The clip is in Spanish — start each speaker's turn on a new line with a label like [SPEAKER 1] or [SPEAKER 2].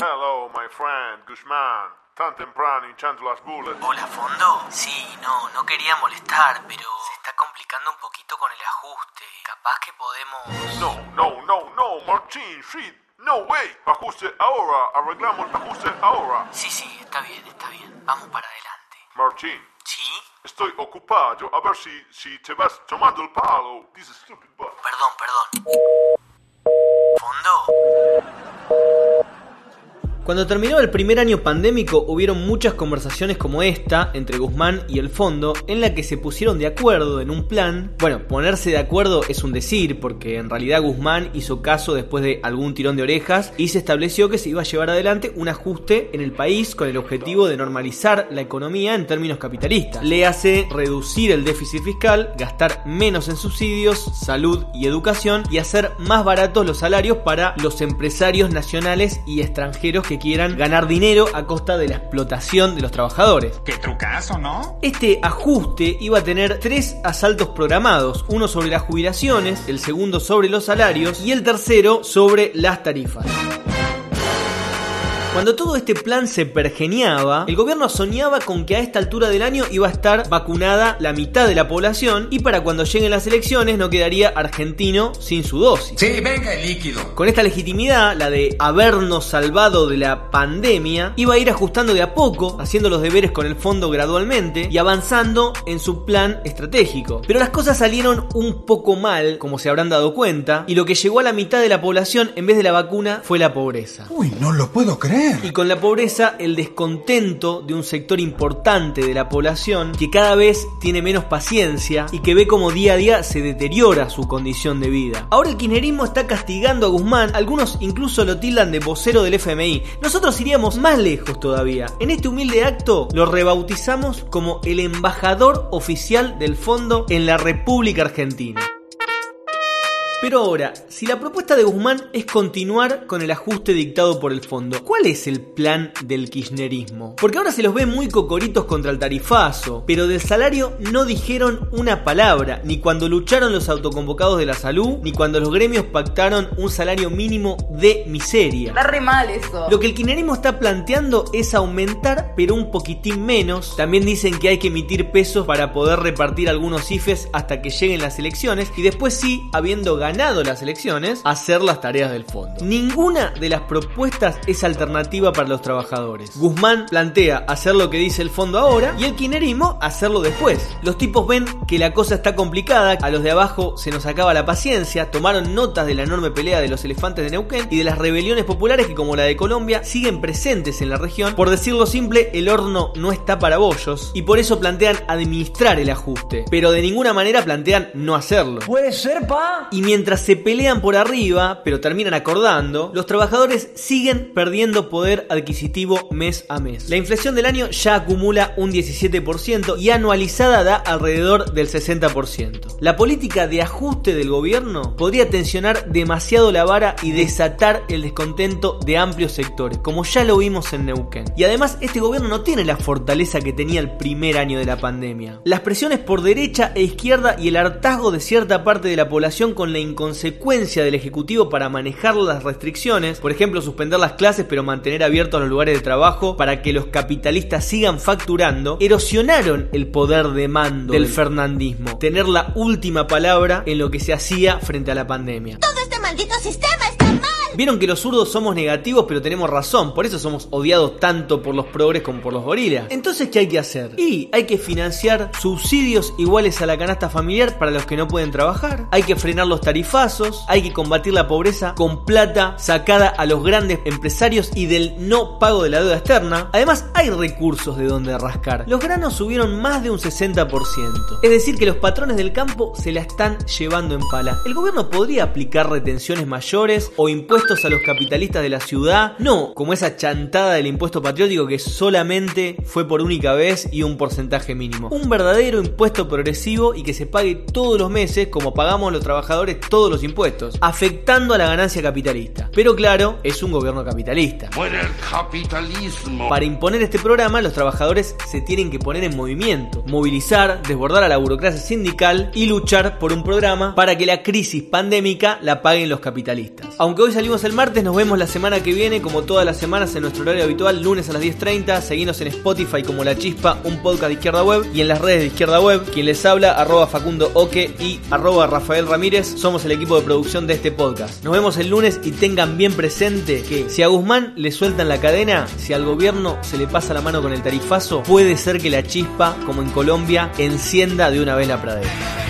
[SPEAKER 1] Hello, my friend, Guzmán. Tan temprano hinchando las bullets.
[SPEAKER 2] Hola, Fondo. Sí, no, no quería molestar, pero se está complicando un poquito con el ajuste. Capaz que podemos...
[SPEAKER 1] No, no, no, no, Martín, shit. No way. Ajuste ahora. Arreglamos el ajuste ahora.
[SPEAKER 2] Sí, sí, está bien, está bien. Vamos para adelante.
[SPEAKER 1] Martín,
[SPEAKER 2] ¿Sí?
[SPEAKER 1] estoy ocupado. A ver si, si te vas tomando el palo. This stupid butt.
[SPEAKER 2] Perdón, perdón. Fondo.
[SPEAKER 3] Cuando terminó el primer año pandémico hubieron muchas conversaciones como esta entre Guzmán y el fondo en la que se pusieron de acuerdo en un plan. Bueno, ponerse de acuerdo es un decir porque en realidad Guzmán hizo caso después de algún tirón de orejas y se estableció que se iba a llevar adelante un ajuste en el país con el objetivo de normalizar la economía en términos capitalistas. Le hace reducir el déficit fiscal, gastar menos en subsidios, salud y educación y hacer más baratos los salarios para los empresarios nacionales y extranjeros que quieran ganar dinero a costa de la explotación de los trabajadores.
[SPEAKER 4] Qué trucazo, ¿no?
[SPEAKER 3] Este ajuste iba a tener tres asaltos programados, uno sobre las jubilaciones, el segundo sobre los salarios y el tercero sobre las tarifas. Cuando todo este plan se pergeniaba, el gobierno soñaba con que a esta altura del año iba a estar vacunada la mitad de la población y para cuando lleguen las elecciones no quedaría argentino sin su dosis.
[SPEAKER 4] Sí, venga el líquido.
[SPEAKER 3] Con esta legitimidad, la de habernos salvado de la pandemia, iba a ir ajustando de a poco, haciendo los deberes con el fondo gradualmente y avanzando en su plan estratégico. Pero las cosas salieron un poco mal, como se habrán dado cuenta, y lo que llegó a la mitad de la población en vez de la vacuna fue la pobreza.
[SPEAKER 5] Uy, no lo puedo creer.
[SPEAKER 3] Y con la pobreza, el descontento de un sector importante de la población que cada vez tiene menos paciencia y que ve como día a día se deteriora su condición de vida. Ahora el kirchnerismo está castigando a Guzmán, algunos incluso lo tildan de vocero del FMI. Nosotros iríamos más lejos todavía. En este humilde acto lo rebautizamos como el embajador oficial del fondo en la República Argentina. Pero ahora, si la propuesta de Guzmán es continuar con el ajuste dictado por el fondo, ¿cuál es el plan del kirchnerismo? Porque ahora se los ve muy cocoritos contra el tarifazo, pero del salario no dijeron una palabra, ni cuando lucharon los autoconvocados de la salud, ni cuando los gremios pactaron un salario mínimo de miseria.
[SPEAKER 6] Está re mal eso.
[SPEAKER 3] Lo que el kirchnerismo está planteando es aumentar, pero un poquitín menos. También dicen que hay que emitir pesos para poder repartir algunos IFES hasta que lleguen las elecciones y después sí, habiendo ganado las elecciones, hacer las tareas del fondo. Ninguna de las propuestas es alternativa para los trabajadores. Guzmán plantea hacer lo que dice el fondo ahora y el kirchnerismo hacerlo después. Los tipos ven que la cosa está complicada, a los de abajo se nos acaba la paciencia, tomaron notas de la enorme pelea de los elefantes de Neuquén y de las rebeliones populares que como la de Colombia siguen presentes en la región. Por decirlo simple, el horno no está para bollos y por eso plantean administrar el ajuste, pero de ninguna manera plantean no hacerlo.
[SPEAKER 7] Puede ser, pa.
[SPEAKER 3] Y mientras se pelean por arriba, pero terminan acordando, los trabajadores siguen perdiendo poder adquisitivo mes a mes. La inflación del año ya acumula un 17% y anualizada da alrededor del 60%. La política de ajuste del gobierno podría tensionar demasiado la vara y desatar el descontento de amplios sectores, como ya lo vimos en Neuquén. Y además este gobierno no tiene la fortaleza que tenía el primer año de la pandemia. Las presiones por derecha e izquierda y el hartazgo de cierta parte de la población con la inconsecuencia del Ejecutivo para manejar las restricciones, por ejemplo suspender las clases pero mantener abiertos los lugares de trabajo para que los capitalistas sigan facturando, erosionaron el poder de mando del fernandismo, tener la última palabra en lo que se hacía frente a la pandemia.
[SPEAKER 8] Todo
[SPEAKER 3] Vieron que los zurdos somos negativos, pero tenemos razón. Por eso somos odiados tanto por los progres como por los gorilas. Entonces, ¿qué hay que hacer? Y hay que financiar subsidios iguales a la canasta familiar para los que no pueden trabajar. Hay que frenar los tarifazos. Hay que combatir la pobreza con plata sacada a los grandes empresarios y del no pago de la deuda externa. Además, hay recursos de donde rascar. Los granos subieron más de un 60%. Es decir, que los patrones del campo se la están llevando en pala. El gobierno podría aplicar retenciones mayores o impuestos a los capitalistas de la ciudad. No, como esa chantada del impuesto patriótico que solamente fue por única vez y un porcentaje mínimo. Un verdadero impuesto progresivo y que se pague todos los meses como pagamos los trabajadores todos los impuestos, afectando a la ganancia capitalista. Pero claro, es un gobierno capitalista.
[SPEAKER 1] Muere el capitalismo.
[SPEAKER 3] Para imponer este programa, los trabajadores se tienen que poner en movimiento, movilizar, desbordar a la burocracia sindical y luchar por un programa para que la crisis pandémica la paguen los capitalistas. Aunque hoy salimos el martes, nos vemos la semana que viene, como todas las semanas en nuestro horario habitual, lunes a las 10.30. Seguinos en Spotify como La Chispa, un podcast de Izquierda Web, y en las redes de Izquierda Web. Quien les habla, arroba Facundo Oque y arroba Rafael Ramírez, somos el equipo de producción de este podcast. Nos vemos el lunes y tengan bien presente que si a Guzmán le sueltan la cadena, si al gobierno se le pasa la mano con el tarifazo, puede ser que la chispa, como en Colombia, encienda de una vez la pradera.